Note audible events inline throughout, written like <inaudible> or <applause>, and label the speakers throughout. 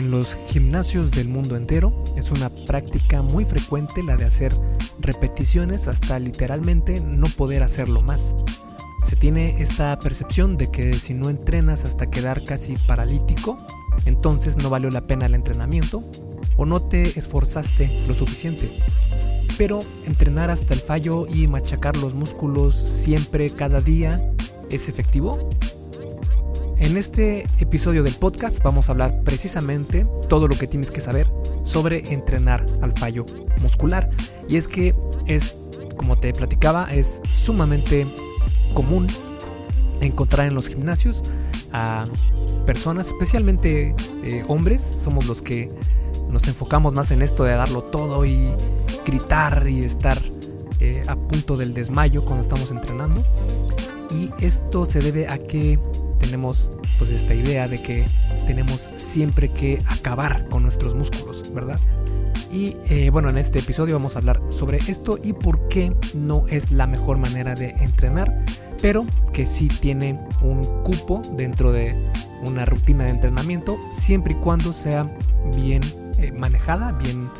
Speaker 1: En los gimnasios del mundo entero es una práctica muy frecuente la de hacer repeticiones hasta literalmente no poder hacerlo más. Se tiene esta percepción de que si no entrenas hasta quedar casi paralítico, entonces no valió la pena el entrenamiento o no te esforzaste lo suficiente. Pero entrenar hasta el fallo y machacar los músculos siempre, cada día, ¿es efectivo? En este episodio del podcast vamos a hablar precisamente todo lo que tienes que saber sobre entrenar al fallo muscular. Y es que es, como te platicaba, es sumamente común encontrar en los gimnasios a personas, especialmente eh, hombres, somos los que nos enfocamos más en esto de darlo todo y gritar y estar eh, a punto del desmayo cuando estamos entrenando. Y esto se debe a que tenemos pues esta idea de que tenemos siempre que acabar con nuestros músculos, ¿verdad? Y eh, bueno, en este episodio vamos a hablar sobre esto y por qué no es la mejor manera de entrenar, pero que sí tiene un cupo dentro de una rutina de entrenamiento, siempre y cuando sea bien eh, manejada, bien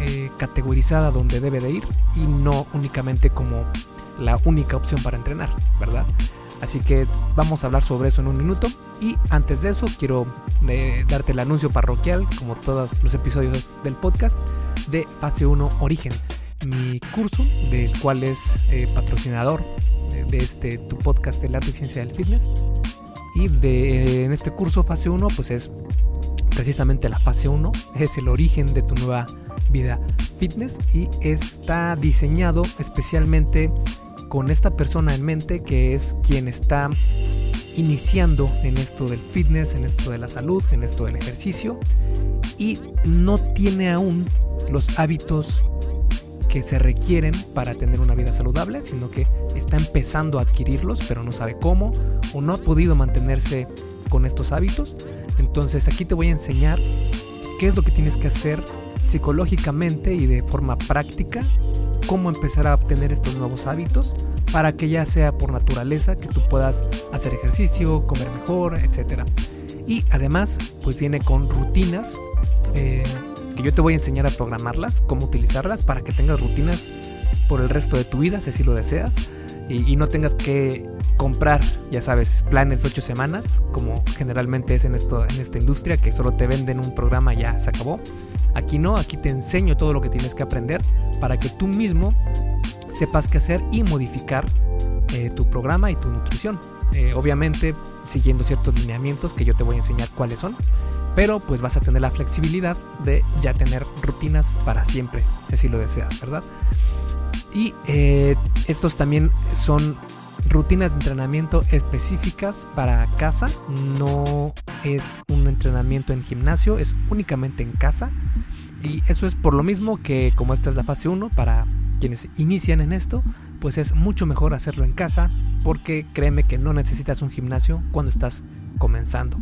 Speaker 1: eh, categorizada donde debe de ir y no únicamente como la única opción para entrenar, ¿verdad? Así que vamos a hablar sobre eso en un minuto. Y antes de eso, quiero eh, darte el anuncio parroquial, como todos los episodios del podcast, de Fase 1 Origen, mi curso, del cual es eh, patrocinador de, este tu podcast, El Arte y Ciencia del Fitness. Y de, en este curso, Fase 1, pues es precisamente la fase 1, es el origen de tu nueva vida fitness y está diseñado especialmente con esta persona en mente que es quien está iniciando en esto del fitness, en esto de la salud, en esto del ejercicio y no tiene aún los hábitos que se requieren para tener una vida saludable, sino que está empezando a adquirirlos, pero no sabe cómo o no ha podido mantenerse con estos hábitos. Entonces aquí te voy a enseñar qué es lo que tienes que hacer psicológicamente y de forma práctica cómo empezar a obtener estos nuevos hábitos para que ya sea por naturaleza que tú puedas hacer ejercicio, comer mejor, etc. Y además, pues viene con rutinas eh, que yo te voy a enseñar a programarlas, cómo utilizarlas para que tengas rutinas por el resto de tu vida, si así lo deseas, y, no tengas que comprar, ya sabes, planes de 8 semanas, como generalmente es en, esto, en esta industria, que solo te venden un programa y ya se acabó. Aquí no, aquí te enseño todo lo que tienes que aprender para que tú mismo sepas qué hacer y modificar eh, tu programa y tu nutrición. Eh, obviamente siguiendo ciertos lineamientos que yo te voy a enseñar cuáles son, pero pues vas a tener la flexibilidad de ya tener rutinas para siempre, si así lo deseas, ¿verdad? Y eh, estos también son rutinas de entrenamiento específicas para casa. No es un entrenamiento en gimnasio, es únicamente en casa. Y eso es por lo mismo que como esta es la fase 1 para quienes inician en esto, pues es mucho mejor hacerlo en casa porque créeme que no necesitas un gimnasio cuando estás comenzando.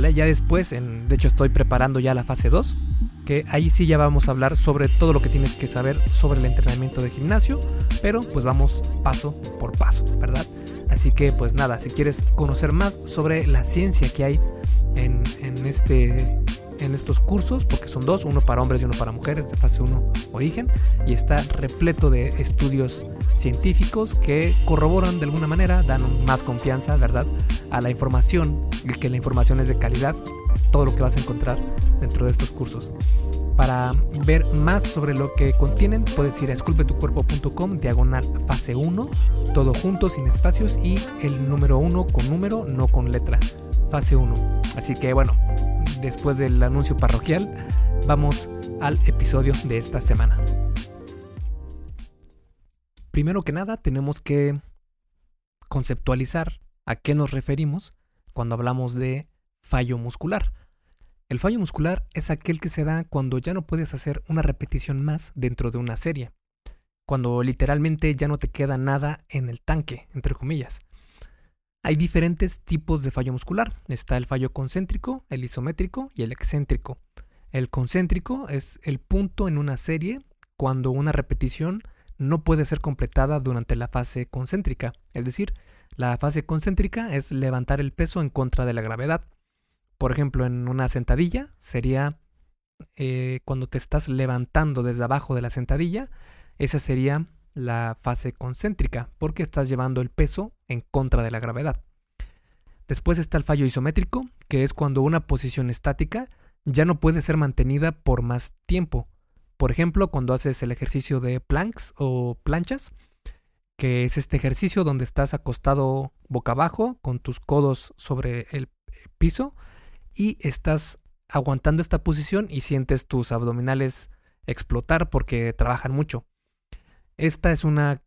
Speaker 1: Ya después, de hecho estoy preparando ya la fase 2 que ahí sí ya vamos a hablar sobre todo lo que tienes que saber sobre el entrenamiento de gimnasio, pero pues vamos paso por paso, ¿verdad? Así que pues nada, si quieres conocer más sobre la ciencia que hay en, en este en estos cursos, porque son dos, uno para hombres y uno para mujeres de fase 1 origen, y está repleto de estudios científicos que corroboran de alguna manera, dan más confianza, ¿verdad?, a la información, y que la información es de calidad todo lo que vas a encontrar dentro de estos cursos. Para ver más sobre lo que contienen, puedes ir a esculpetucuerpo.com, diagonal fase 1, todo junto, sin espacios y el número 1 con número, no con letra, fase 1. Así que bueno, después del anuncio parroquial, vamos al episodio de esta semana. Primero que nada, tenemos que conceptualizar a qué nos referimos cuando hablamos de fallo muscular. El fallo muscular es aquel que se da cuando ya no puedes hacer una repetición más dentro de una serie, cuando literalmente ya no te queda nada en el tanque, entre comillas. Hay diferentes tipos de fallo muscular. Está el fallo concéntrico, el isométrico y el excéntrico. El concéntrico es el punto en una serie cuando una repetición no puede ser completada durante la fase concéntrica. Es decir, la fase concéntrica es levantar el peso en contra de la gravedad Por ejemplo, en una sentadilla sería eh, cuando te estás levantando desde abajo de la sentadilla, esa sería la fase concéntrica, porque estás llevando el peso en contra de la gravedad. Después está el fallo isométrico, que es cuando una posición estática ya no puede ser mantenida por más tiempo. Por ejemplo, cuando haces el ejercicio de planks o planchas, que es este ejercicio donde estás acostado boca abajo con tus codos sobre el piso y estás aguantando esta posición y sientes tus abdominales explotar porque trabajan mucho. Esta es una,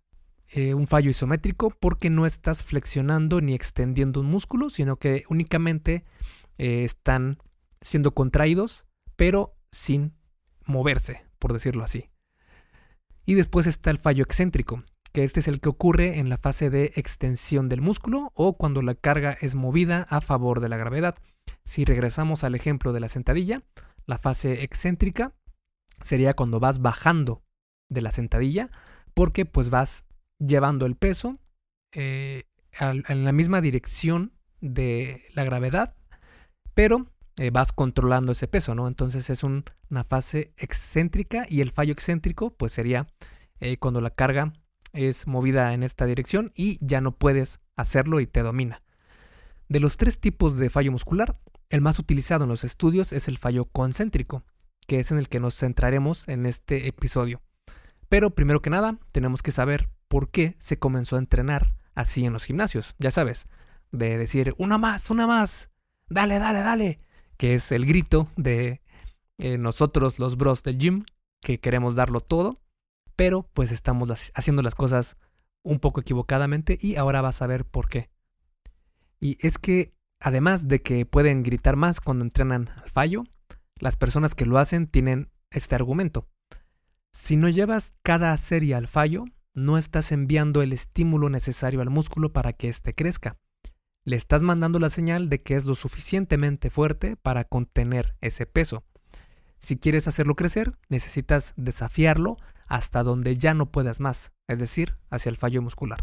Speaker 1: eh, un fallo isométrico porque no estás flexionando ni extendiendo un músculo, sino que únicamente eh, están siendo contraídos, pero sin moverse, por decirlo así. Y después está el fallo excéntrico, que este es el que ocurre en la fase de extensión del músculo o cuando la carga es movida a favor de la gravedad. Si regresamos al ejemplo de la sentadilla, la fase excéntrica sería cuando vas bajando de la sentadilla porque pues vas llevando el peso eh, en la misma dirección de la gravedad, pero eh, vas controlando ese peso, ¿no? Entonces es una fase excéntrica y el fallo excéntrico pues sería eh, cuando la carga es movida en esta dirección y ya no puedes hacerlo y te domina. De los tres tipos de fallo muscular, el más utilizado en los estudios es el fallo concéntrico, que es en el que nos centraremos en este episodio. Pero primero que nada, tenemos que saber por qué se comenzó a entrenar así en los gimnasios. Ya sabes, de decir, una más, una más, dale, dale, dale, que es el grito de eh, nosotros los bros del gym, que queremos darlo todo, pero pues estamos haciendo las cosas un poco equivocadamente y ahora vas a ver por qué. Y es que Además de que pueden gritar más cuando entrenan al fallo, las personas que lo hacen tienen este argumento. Si no llevas cada serie al fallo, no estás enviando el estímulo necesario al músculo para que éste crezca. Le estás mandando la señal de que es lo suficientemente fuerte para contener ese peso. Si quieres hacerlo crecer, necesitas desafiarlo hasta donde ya no puedas más, es decir, hacia el fallo muscular.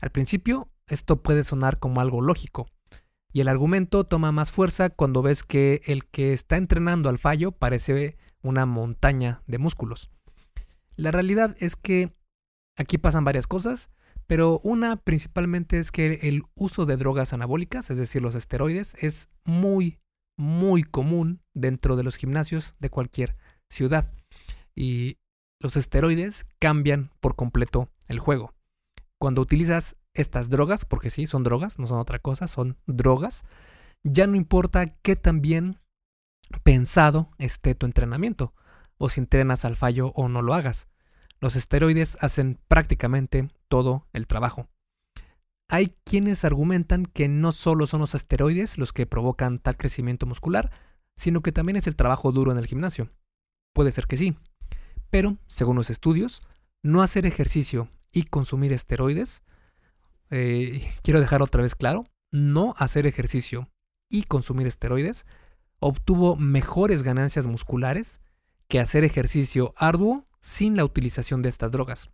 Speaker 1: Al principio, esto puede sonar como algo lógico, y el argumento toma más fuerza cuando ves que el que está entrenando al fallo parece una montaña de músculos. La realidad es que aquí pasan varias cosas, pero una principalmente es que el uso de drogas anabólicas, es decir, los esteroides, es muy, muy común dentro de los gimnasios de cualquier ciudad. Y los esteroides cambian por completo el juego. Cuando utilizas estas drogas, porque sí, son drogas, no son otra cosa, son drogas, ya no importa qué tan bien pensado esté tu entrenamiento, o si entrenas al fallo o no lo hagas. Los esteroides hacen prácticamente todo el trabajo. Hay quienes argumentan que no solo son los esteroides los que provocan tal crecimiento muscular, sino que también es el trabajo duro en el gimnasio. Puede ser que sí, pero, según los estudios, no hacer ejercicio y consumir esteroides eh, quiero dejar otra vez claro, no hacer ejercicio y consumir esteroides obtuvo mejores ganancias musculares que hacer ejercicio arduo sin la utilización de estas drogas.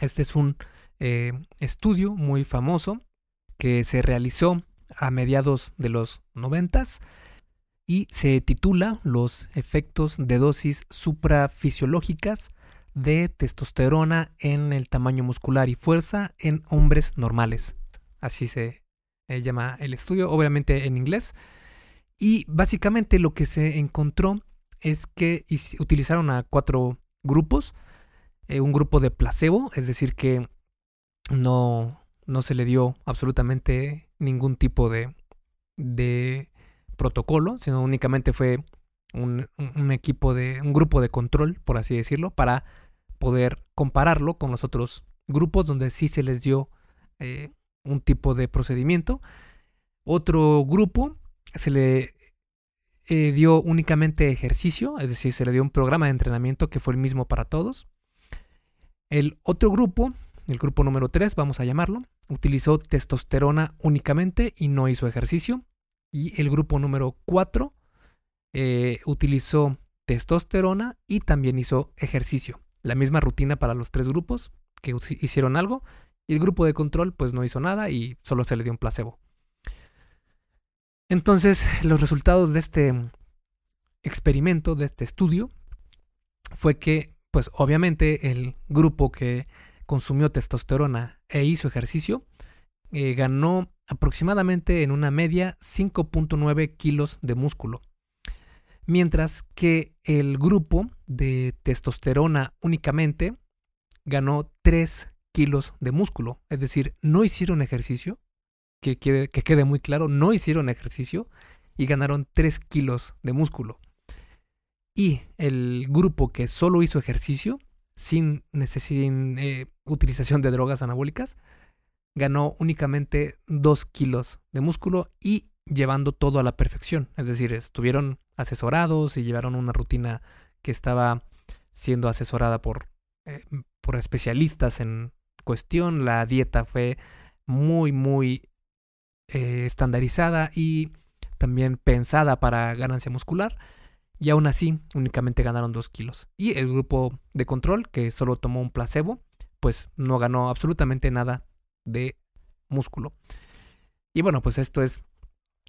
Speaker 1: Este es un eh, estudio muy famoso que se realizó a mediados de los noventas y se titula Los efectos de dosis suprafisiológicas de testosterona en el tamaño muscular y fuerza en hombres normales. Así se eh, llama el estudio, obviamente en inglés. Y básicamente lo que se encontró es que utilizaron a cuatro grupos. Eh, un grupo de placebo, es decir, que no, no se le dio absolutamente ningún tipo de, de protocolo, sino únicamente fue un, equipo de, un grupo de control, por así decirlo, para poder compararlo con los otros grupos donde sí se les dio eh, un tipo de procedimiento. Otro grupo se le eh, dio únicamente ejercicio, es decir, se le dio un programa de entrenamiento que fue el mismo para todos. El otro grupo, el grupo número 3, vamos a llamarlo, utilizó testosterona únicamente y no hizo ejercicio. Y el grupo número 4 eh, utilizó testosterona y también hizo ejercicio la misma rutina para los tres grupos que hicieron algo y el grupo de control pues no hizo nada y solo se le dio un placebo. Entonces, los resultados de este experimento, de este estudio, fue que, pues obviamente, el grupo que consumió testosterona e hizo ejercicio eh, ganó aproximadamente en una media 5.9 kilos de músculo. Mientras que el grupo de testosterona únicamente ganó 3 kilos de músculo. Es decir, no hicieron ejercicio, que quede, que quede muy claro, no hicieron ejercicio y ganaron 3 kilos de músculo. Y el grupo que solo hizo ejercicio, sin, sin eh, utilización de drogas anabólicas, ganó únicamente 2 kilos de músculo y llevando todo a la perfección. Es decir, estuvieron asesorados y llevaron una rutina que estaba siendo asesorada por, eh, por especialistas en cuestión. La dieta fue muy, muy eh, estandarizada y también pensada para ganancia muscular. Y aún así, únicamente ganaron 2 kilos. Y el grupo de control, que solo tomó un placebo, pues no ganó absolutamente nada de músculo. Y bueno, pues esto es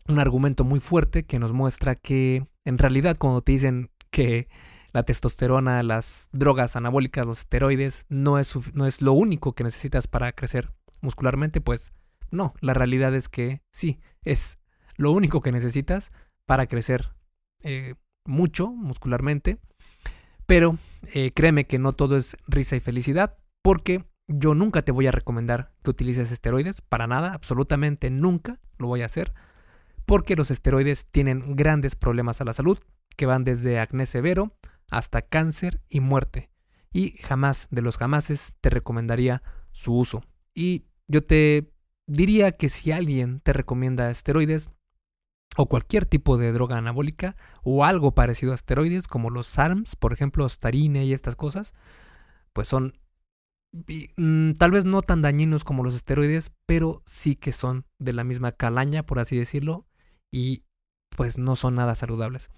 Speaker 1: un argumento muy fuerte que nos muestra que en realidad cuando te dicen que la testosterona, las drogas anabólicas, los esteroides no es, no es lo único que necesitas para crecer muscularmente, pues no, la realidad es que sí, es lo único que necesitas para crecer eh, mucho muscularmente. Pero eh, créeme que no todo es risa y felicidad, porque yo nunca te voy a recomendar que utilices esteroides, para nada, absolutamente nunca lo voy a hacer, porque los esteroides tienen grandes problemas a la salud, que van desde acné severo hasta cáncer y muerte. Y jamás de los jamases te recomendaría su uso. Y yo te diría que si alguien te recomienda esteroides o cualquier tipo de droga anabólica o algo parecido a esteroides como los SARMs, por ejemplo, starine y estas cosas, pues son mm, tal vez no tan dañinos como los esteroides, pero sí que son de la misma calaña, por así decirlo, y pues no son nada saludables.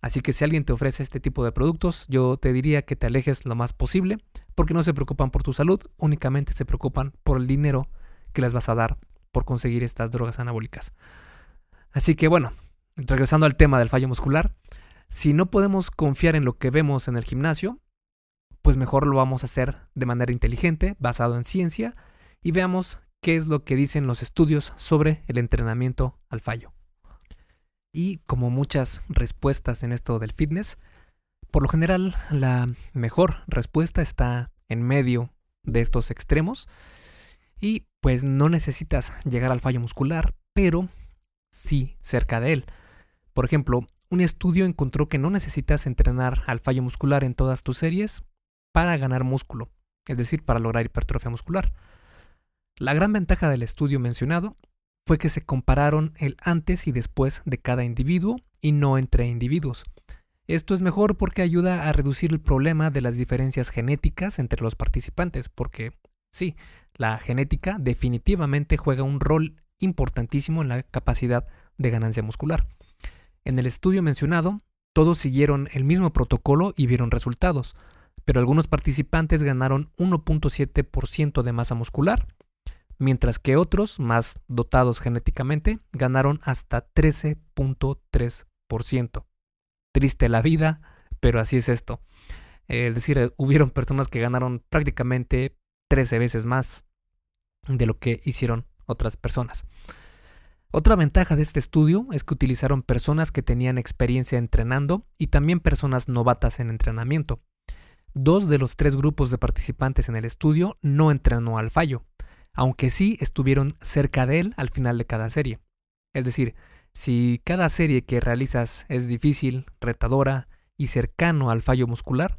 Speaker 1: Así que si alguien te ofrece este tipo de productos, yo te diría que te alejes lo más posible, porque no se preocupan por tu salud, únicamente se preocupan por el dinero que les vas a dar por conseguir estas drogas anabólicas. Así que bueno, regresando al tema del fallo muscular, si no podemos confiar en lo que vemos en el gimnasio, pues mejor lo vamos a hacer de manera inteligente, basado en ciencia, y veamos qué es lo que dicen los estudios sobre el entrenamiento al fallo. Y como muchas respuestas en esto del fitness, por lo general la mejor respuesta está en medio de estos extremos y pues no necesitas llegar al fallo muscular, pero sí cerca de él. Por ejemplo, un estudio encontró que no necesitas entrenar al fallo muscular en todas tus series para ganar músculo, es decir, para lograr hipertrofia muscular. La gran ventaja del estudio mencionado fue que se compararon el antes y después de cada individuo y no entre individuos. Esto es mejor porque ayuda a reducir el problema de las diferencias genéticas entre los participantes, porque sí, la genética definitivamente juega un rol importantísimo en la capacidad de ganancia muscular. En el estudio mencionado, todos siguieron el mismo protocolo y vieron resultados, pero algunos participantes ganaron 1.7% de masa muscular mientras que otros, más dotados genéticamente, ganaron hasta 13.3%. Triste la vida, pero así es esto. Es decir, hubieron personas que ganaron prácticamente 13 veces más de lo que hicieron otras personas. Otra ventaja de este estudio es que utilizaron personas que tenían experiencia entrenando y también personas novatas en entrenamiento. Dos de los tres grupos de participantes en el estudio no entrenó al fallo, aunque sí estuvieron cerca de él al final de cada serie. Es decir, si cada serie que realizas es difícil, retadora y cercano al fallo muscular,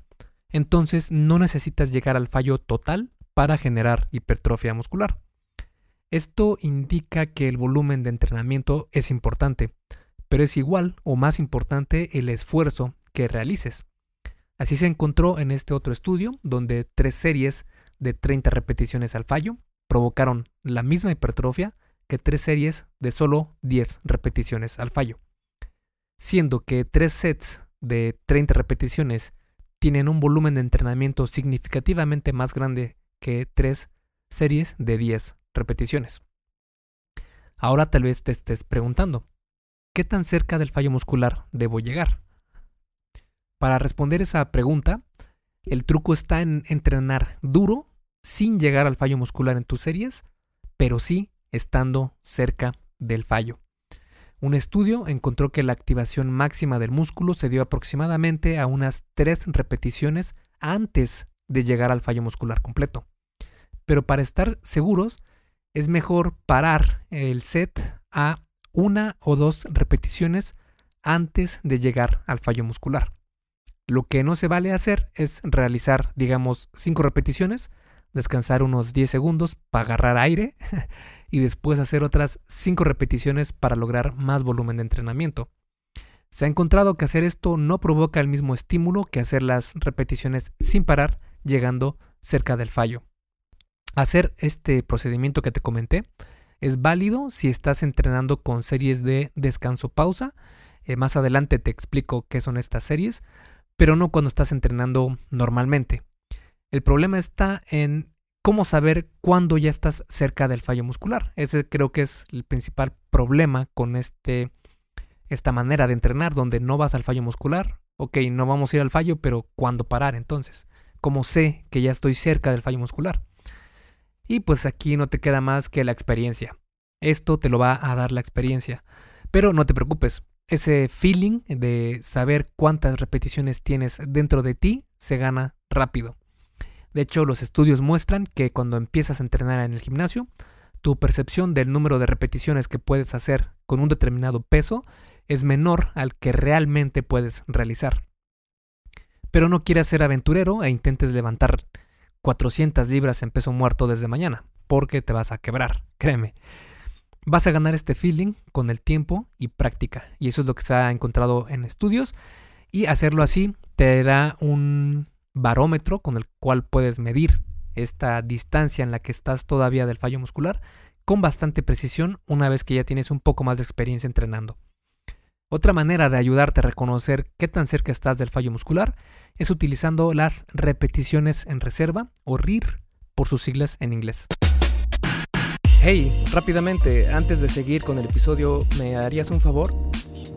Speaker 1: entonces no necesitas llegar al fallo total para generar hipertrofia muscular. Esto indica que el volumen de entrenamiento es importante, pero es igual o más importante el esfuerzo que realices. Así se encontró en este otro estudio, donde tres series de 30 repeticiones al fallo provocaron la misma hipertrofia que tres series de solo 10 repeticiones al fallo, siendo que tres sets de 30 repeticiones tienen un volumen de entrenamiento significativamente más grande que tres series de 10 repeticiones. Ahora tal vez te estés preguntando, ¿qué tan cerca del fallo muscular debo llegar? Para responder esa pregunta, el truco está en entrenar duro sin llegar al fallo muscular en tus series, pero sí estando cerca del fallo. Un estudio encontró que la activación máxima del músculo se dio aproximadamente a unas 3 repeticiones antes de llegar al fallo muscular completo. Pero para estar seguros, es mejor parar el set a una o dos repeticiones antes de llegar al fallo muscular. Lo que no se vale hacer es realizar, digamos, 5 repeticiones, descansar unos 10 segundos para agarrar aire <laughs> y después hacer otras 5 repeticiones para lograr más volumen de entrenamiento. Se ha encontrado que hacer esto no provoca el mismo estímulo que hacer las repeticiones sin parar, llegando cerca del fallo. Hacer este procedimiento que te comenté es válido si estás entrenando con series de descanso-pausa. Eh, más adelante te explico qué son estas series, pero no cuando estás entrenando normalmente. El problema está en cómo saber cuándo ya estás cerca del fallo muscular. Ese creo que es el principal problema con este, esta manera de entrenar, donde no vas al fallo muscular. Ok, no vamos a ir al fallo, pero ¿cuándo parar entonces? ¿Cómo sé que ya estoy cerca del fallo muscular? Y pues aquí no te queda más que la experiencia. Esto te lo va a dar la experiencia. Pero no te preocupes, ese feeling de saber cuántas repeticiones tienes dentro de ti se gana rápido. De hecho, los estudios muestran que cuando empiezas a entrenar en el gimnasio, tu percepción del número de repeticiones que puedes hacer con un determinado peso es menor al que realmente puedes realizar. Pero no quieras ser aventurero e intentes levantar 400 libras en peso muerto desde mañana, porque te vas a quebrar, créeme. Vas a ganar este feeling con el tiempo y práctica, y eso es lo que se ha encontrado en estudios, y hacerlo así te da un barómetro con el cual puedes medir esta distancia en la que estás todavía del fallo muscular con bastante precisión una vez que ya tienes un poco más de experiencia entrenando. Otra manera de ayudarte a reconocer qué tan cerca estás del fallo muscular es utilizando las repeticiones en reserva o RIR por sus siglas en inglés. Hey, rápidamente, antes de seguir con el episodio, ¿me harías un favor?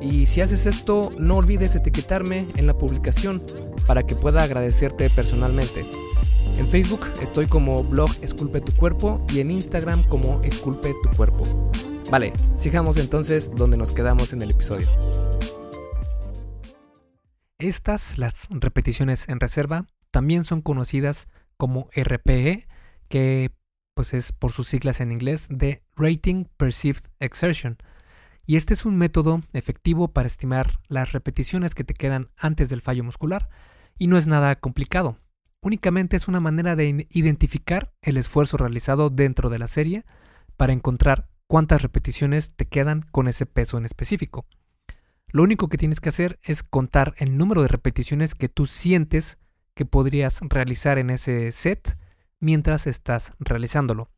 Speaker 1: Y si haces esto, no olvides etiquetarme en la publicación para que pueda agradecerte personalmente. En Facebook estoy como blog Esculpe tu cuerpo y en Instagram como Esculpe tu cuerpo. Vale, sigamos entonces donde nos quedamos en el episodio. Estas, las repeticiones en reserva, también son conocidas como RPE, que pues es por sus siglas en inglés de Rating Perceived Exertion. Y este es un método efectivo para estimar las repeticiones que te quedan antes del fallo muscular y no es nada complicado. Únicamente es una manera de identificar el esfuerzo realizado dentro de la serie para encontrar cuántas repeticiones te quedan con ese peso en específico. Lo único que tienes que hacer es contar el número de repeticiones que tú sientes que podrías realizar en ese set mientras estás realizándolo.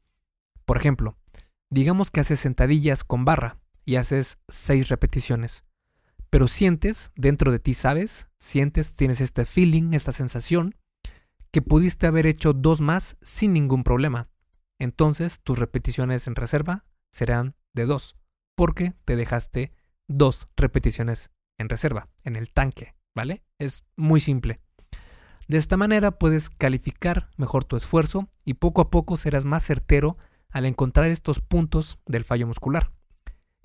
Speaker 1: Por ejemplo, digamos que haces sentadillas con barra y haces 6 repeticiones, pero sientes, dentro de ti sabes, sientes, tienes este feeling, esta sensación, que pudiste haber hecho dos más sin ningún problema. Entonces tus repeticiones en reserva serán de 2, porque te dejaste dos repeticiones en reserva, en el tanque, ¿vale? Es muy simple. De esta manera puedes calificar mejor tu esfuerzo y poco a poco serás más certero al encontrar estos puntos del fallo muscular.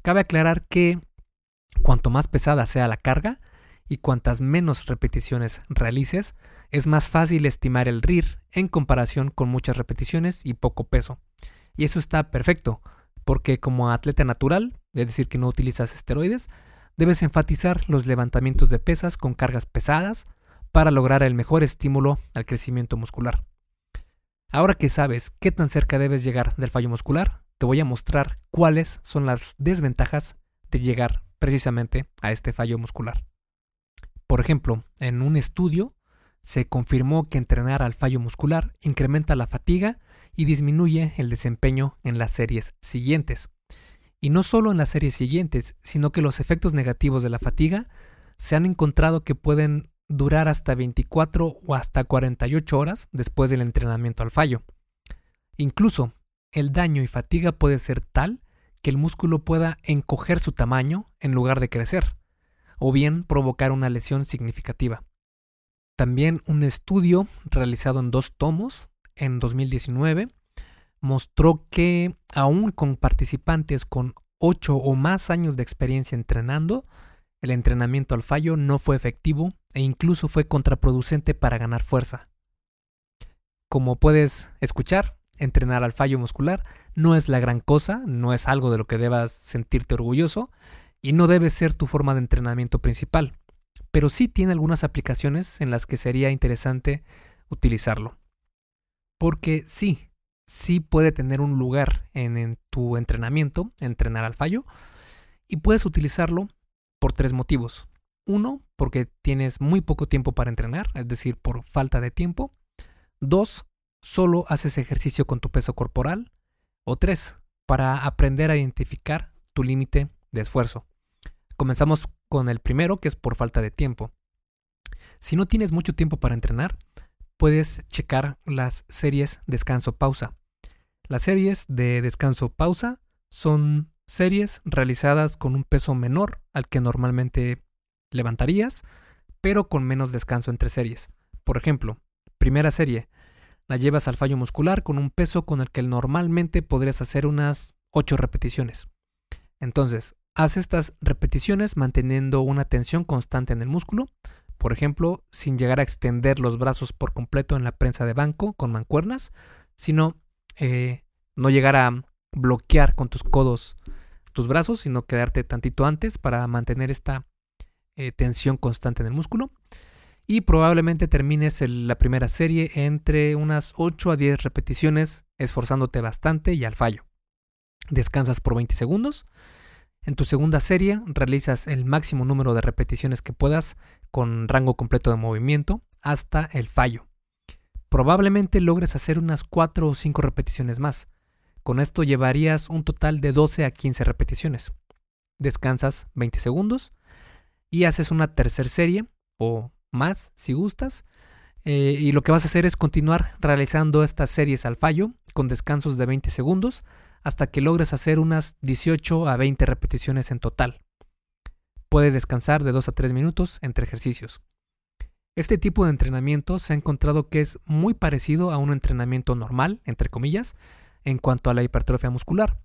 Speaker 1: Cabe aclarar que cuanto más pesada sea la carga y cuantas menos repeticiones realices, es más fácil estimar el RIR en comparación con muchas repeticiones y poco peso. Y eso está perfecto, porque como atleta natural, es decir, que no utilizas esteroides, debes enfatizar los levantamientos de pesas con cargas pesadas para lograr el mejor estímulo al crecimiento muscular. Ahora que sabes qué tan cerca debes llegar del fallo muscular, te voy a mostrar cuáles son las desventajas de llegar precisamente a este fallo muscular. Por ejemplo, en un estudio se confirmó que entrenar al fallo muscular incrementa la fatiga y disminuye el desempeño en las series siguientes. Y no solo en las series siguientes, sino que los efectos negativos de la fatiga se han encontrado que pueden durar hasta 24 o hasta 48 horas después del entrenamiento al fallo. Incluso, el daño y fatiga puede ser tal que el músculo pueda encoger su tamaño en lugar de crecer, o bien provocar una lesión significativa. También un estudio realizado en dos tomos en 2019 mostró que aún con participantes con 8 o más años de experiencia entrenando, el entrenamiento al fallo no fue efectivo e incluso fue contraproducente para ganar fuerza. Como puedes escuchar, entrenar al fallo muscular no es la gran cosa, no es algo de lo que debas sentirte orgulloso y no debe ser tu forma de entrenamiento principal, pero sí tiene algunas aplicaciones en las que sería interesante utilizarlo. Porque sí, sí puede tener un lugar en, tu entrenamiento, entrenar al fallo, y puedes utilizarlo por tres motivos. Uno, porque tienes muy poco tiempo para entrenar, es decir, por falta de tiempo. Dos, solo haces ejercicio con tu peso corporal. O tres, para aprender a identificar tu límite de esfuerzo. Comenzamos con el primero, que es por falta de tiempo. Si no tienes mucho tiempo para entrenar, puedes checar las series descanso-pausa. Las series de descanso-pausa son series realizadas con un peso menor al que normalmente levantarías, pero con menos descanso entre series. Por ejemplo, primera serie, la llevas al fallo muscular con un peso con el que normalmente podrías hacer unas 8 repeticiones. Entonces, haz estas repeticiones manteniendo una tensión constante en el músculo, por ejemplo, sin llegar a extender los brazos por completo en la prensa de banco con mancuernas, sino eh, no llegar a bloquear con tus codos tus brazos, sino quedarte tantito antes para mantener esta eh, tensión constante en el músculo. Y probablemente termines la primera serie entre unas 8 a 10 repeticiones, esforzándote bastante y al fallo. Descansas por 20 segundos. En tu segunda serie realizas el máximo número de repeticiones que puedas con rango completo de movimiento hasta el fallo. Probablemente logres hacer unas 4 o 5 repeticiones más. Con esto llevarías un total de 12 a 15 repeticiones. Descansas 20 segundos y haces una tercera serie o más si gustas. Eh, y lo que vas a hacer es continuar realizando estas series al fallo con descansos de 20 segundos hasta que logres hacer unas 18 a 20 repeticiones en total. Puedes descansar de 2 a 3 minutos entre ejercicios. Este tipo de entrenamiento se ha encontrado que es muy parecido a un entrenamiento normal, entre comillas, en cuanto a la hipertrofia muscular.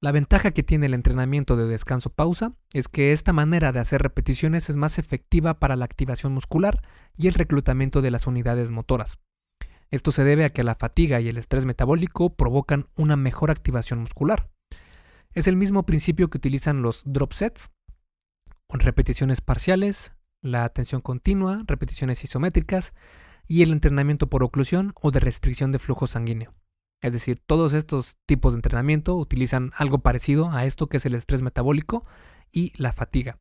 Speaker 1: La ventaja que tiene el entrenamiento de descanso-pausa es que esta manera de hacer repeticiones es más efectiva para la activación muscular y el reclutamiento de las unidades motoras. Esto se debe a que la fatiga y el estrés metabólico provocan una mejor activación muscular. Es el mismo principio que utilizan los drop sets, con repeticiones parciales, la atención continua, repeticiones isométricas y el entrenamiento por oclusión o de restricción de flujo sanguíneo. Es decir, todos estos tipos de entrenamiento utilizan algo parecido a esto que es el estrés metabólico y la fatiga.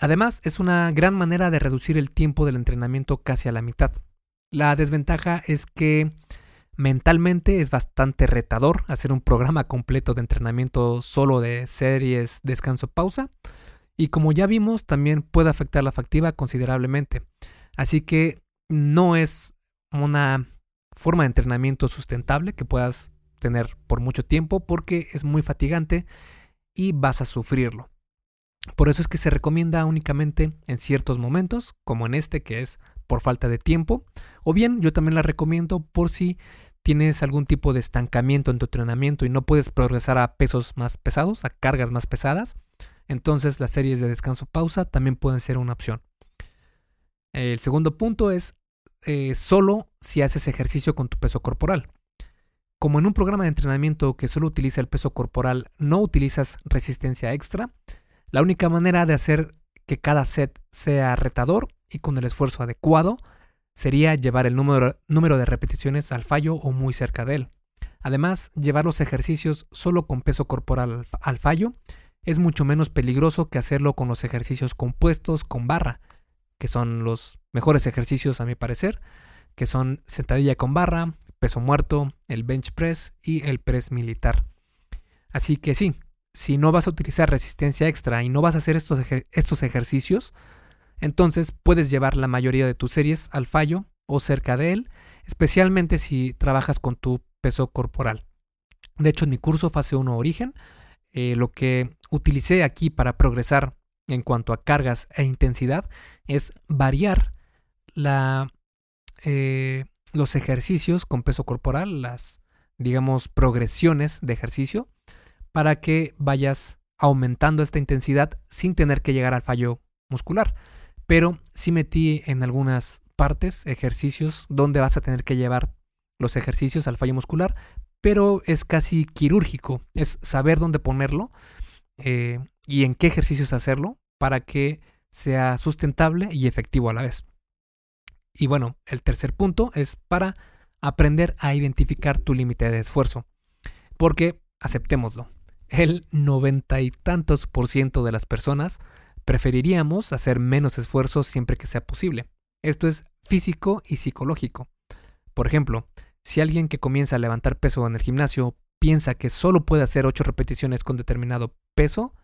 Speaker 1: Además, es una gran manera de reducir el tiempo del entrenamiento casi a la mitad. La desventaja es que mentalmente es bastante retador hacer un programa completo de entrenamiento solo de series, descanso, pausa. Y como ya vimos, también puede afectar la factiva considerablemente. Así que no es una forma de entrenamiento sustentable que puedas tener por mucho tiempo porque es muy fatigante y vas a sufrirlo. Por eso es que se recomienda únicamente en ciertos momentos, como en este que es por falta de tiempo, o bien yo también la recomiendo por si tienes algún tipo de estancamiento en tu entrenamiento y no puedes progresar a pesos más pesados, a cargas más pesadas, entonces las series de descanso pausa también pueden ser una opción. El segundo punto es eh, solo si haces ejercicio con tu peso corporal. Como en un programa de entrenamiento que solo utiliza el peso corporal, no utilizas resistencia extra, la única manera de hacer que cada set sea retador y con el esfuerzo adecuado sería llevar el número, número de repeticiones al fallo o muy cerca de él. Además, llevar los ejercicios solo con peso corporal al fallo es mucho menos peligroso que hacerlo con los ejercicios compuestos con barra, que son los mejores ejercicios a mi parecer, que son sentadilla con barra, peso muerto, el bench press y el press militar. Así que sí, si no vas a utilizar resistencia extra y no vas a hacer estos, estos ejercicios, entonces puedes llevar la mayoría de tus series al fallo o cerca de él, especialmente si trabajas con tu peso corporal. De hecho, en mi curso Fase 1 Origen, eh, lo que utilicé aquí para progresar en cuanto a cargas e intensidad es variar la, eh, los ejercicios con peso corporal, las, digamos, progresiones de ejercicio, para que vayas aumentando esta intensidad sin tener que llegar al fallo muscular. Pero sí metí en algunas partes ejercicios donde vas a tener que llevar los ejercicios al fallo muscular, pero es casi quirúrgico, es saber dónde ponerlo eh, y en qué ejercicios hacerlo para que sea sustentable y efectivo a la vez. Y bueno, el tercer punto es para aprender a identificar tu límite de esfuerzo. Porque, aceptémoslo, el noventa y tantos por ciento de las personas preferiríamos hacer menos esfuerzo siempre que sea posible. Esto es físico y psicológico. Por ejemplo, si alguien que comienza a levantar peso en el gimnasio piensa que solo puede hacer 8 repeticiones con determinado peso,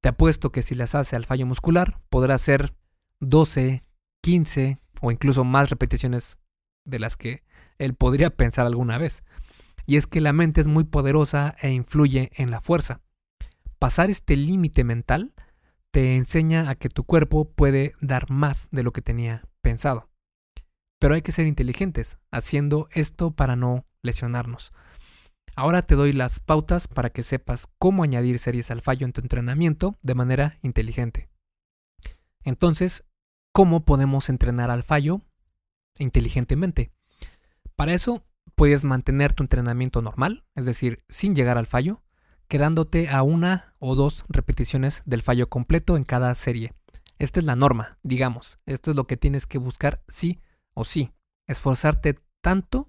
Speaker 1: te apuesto que si las hace al fallo muscular, podrá hacer 12, 15 o incluso más repeticiones de las que él podría pensar alguna vez. Y es que la mente es muy poderosa e influye en la fuerza. Pasar este límite mental te enseña a que tu cuerpo puede dar más de lo que tenía pensado. Pero hay que ser inteligentes haciendo esto para no lesionarnos. Ahora te doy las pautas para que sepas cómo añadir series al fallo en tu entrenamiento de manera inteligente. Entonces, ¿cómo podemos entrenar al fallo inteligentemente? Para eso, puedes mantener tu entrenamiento normal, es decir, sin llegar al fallo, quedándote a una o dos repeticiones del fallo completo en cada serie. Esta es la norma, digamos. Esto es lo que tienes que buscar sí o sí. Esforzarte tanto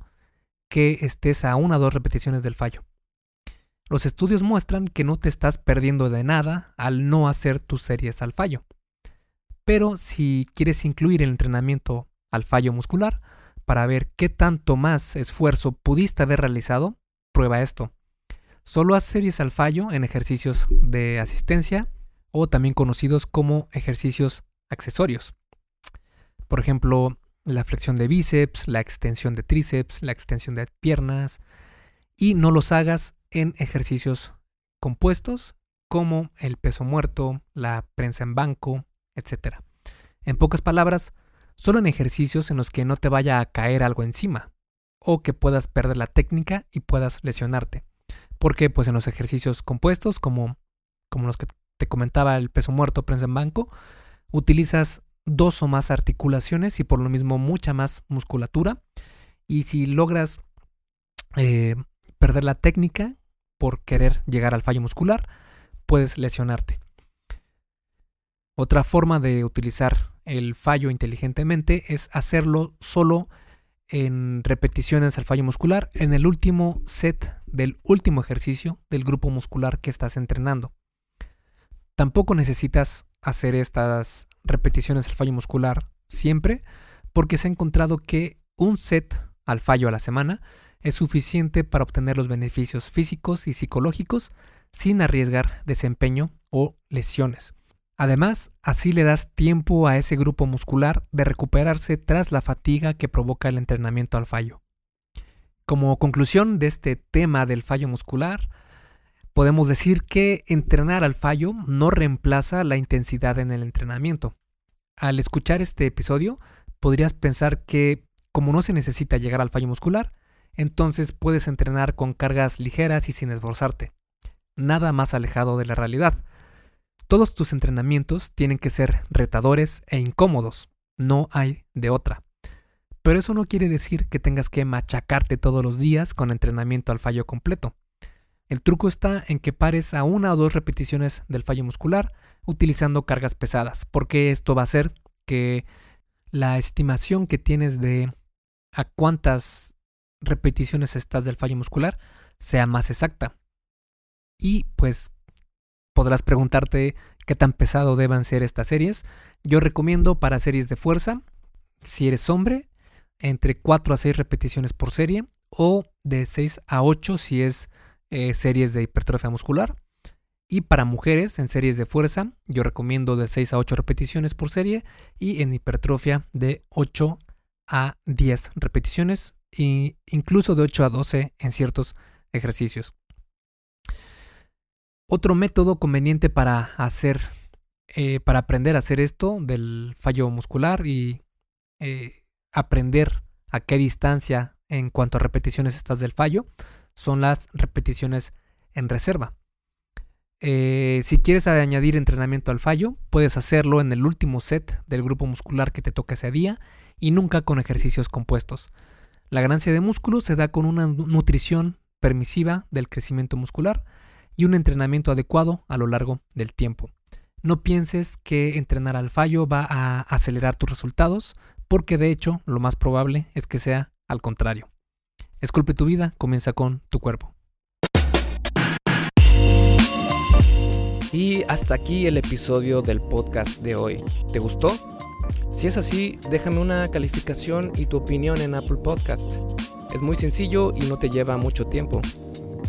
Speaker 1: que estés a una o dos repeticiones del fallo. Los estudios muestran que no te estás perdiendo de nada al no hacer tus series al fallo. Pero si quieres incluir el entrenamiento al fallo muscular para ver qué tanto más esfuerzo pudiste haber realizado, prueba esto. Solo haz series al fallo en ejercicios de asistencia o también conocidos como ejercicios accesorios. Por ejemplo, la flexión de bíceps, la extensión de tríceps, la extensión de piernas y no los hagas en ejercicios compuestos como el peso muerto, la prensa en banco, etc. En pocas palabras, solo en ejercicios en los que no te vaya a caer algo encima o que puedas perder la técnica y puedas lesionarte. Porque pues en los ejercicios compuestos como, como los que te comentaba el peso muerto, prensa en banco, utilizas dos o más articulaciones y por lo mismo mucha más musculatura. Y si logras eh, perder la técnica por querer llegar al fallo muscular, puedes lesionarte. Otra forma de utilizar el fallo inteligentemente es hacerlo solo en repeticiones al fallo muscular en el último set del último ejercicio del grupo muscular que estás entrenando. Tampoco necesitas hacer estas repeticiones al fallo muscular siempre, porque se ha encontrado que un set al fallo a la semana es suficiente para obtener los beneficios físicos y psicológicos sin arriesgar desempeño o lesiones. Además, así le das tiempo a ese grupo muscular de recuperarse tras la fatiga que provoca el entrenamiento al fallo. Como conclusión de este tema del fallo muscular, podemos decir que entrenar al fallo no reemplaza la intensidad en el entrenamiento. Al escuchar este episodio, podrías pensar que como no se necesita llegar al fallo muscular, entonces puedes entrenar con cargas ligeras y sin esforzarte. Nada más alejado de la realidad. Todos tus entrenamientos tienen que ser retadores e incómodos, no hay de otra. Pero eso no quiere decir que tengas que machacarte todos los días con entrenamiento al fallo completo. El truco está en que pares a una o dos repeticiones del fallo muscular utilizando cargas pesadas, porque esto va a hacer que la estimación que tienes de a cuántas repeticiones estás del fallo muscular sea más exacta. Y pues Podrás preguntarte qué tan pesado deban ser estas series. Yo recomiendo para series de fuerza, si eres hombre, entre 4 a 6 repeticiones por serie o de 6 a 8 si es eh, series de hipertrofia muscular. Y para mujeres en series de fuerza, yo recomiendo de 6 a 8 repeticiones por serie y en hipertrofia de 8 a 10 repeticiones e incluso de 8 a 12 en ciertos ejercicios. Otro método conveniente para hacer, eh, para aprender a hacer esto del fallo muscular y eh, aprender a qué distancia en cuanto a repeticiones estás del fallo son las repeticiones en reserva. Eh, si quieres añadir entrenamiento al fallo, puedes hacerlo en el último set del grupo muscular que te toca ese día y nunca con ejercicios compuestos. La ganancia de músculo se da con una nutrición permisiva del crecimiento muscular y un entrenamiento adecuado a lo largo del tiempo. No pienses que entrenar al fallo va a acelerar tus resultados, porque de hecho lo más probable es que sea al contrario. Esculpe tu vida, comienza con tu cuerpo. Y hasta aquí el episodio del podcast de hoy. ¿Te gustó? Si es así, déjame una calificación y tu opinión en Apple Podcast. Es muy sencillo y no te lleva mucho tiempo.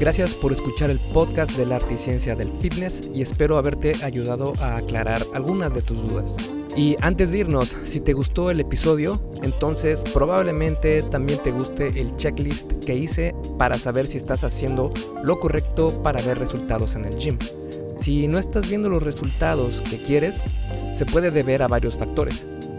Speaker 1: Gracias por escuchar el podcast de la arte y ciencia del fitness y espero haberte ayudado a aclarar algunas de tus dudas. Y antes de irnos, si te gustó el episodio, entonces probablemente también te guste el checklist que hice para saber si estás haciendo lo correcto para ver resultados en el gym. Si no estás viendo los resultados que quieres, se puede deber a varios factores.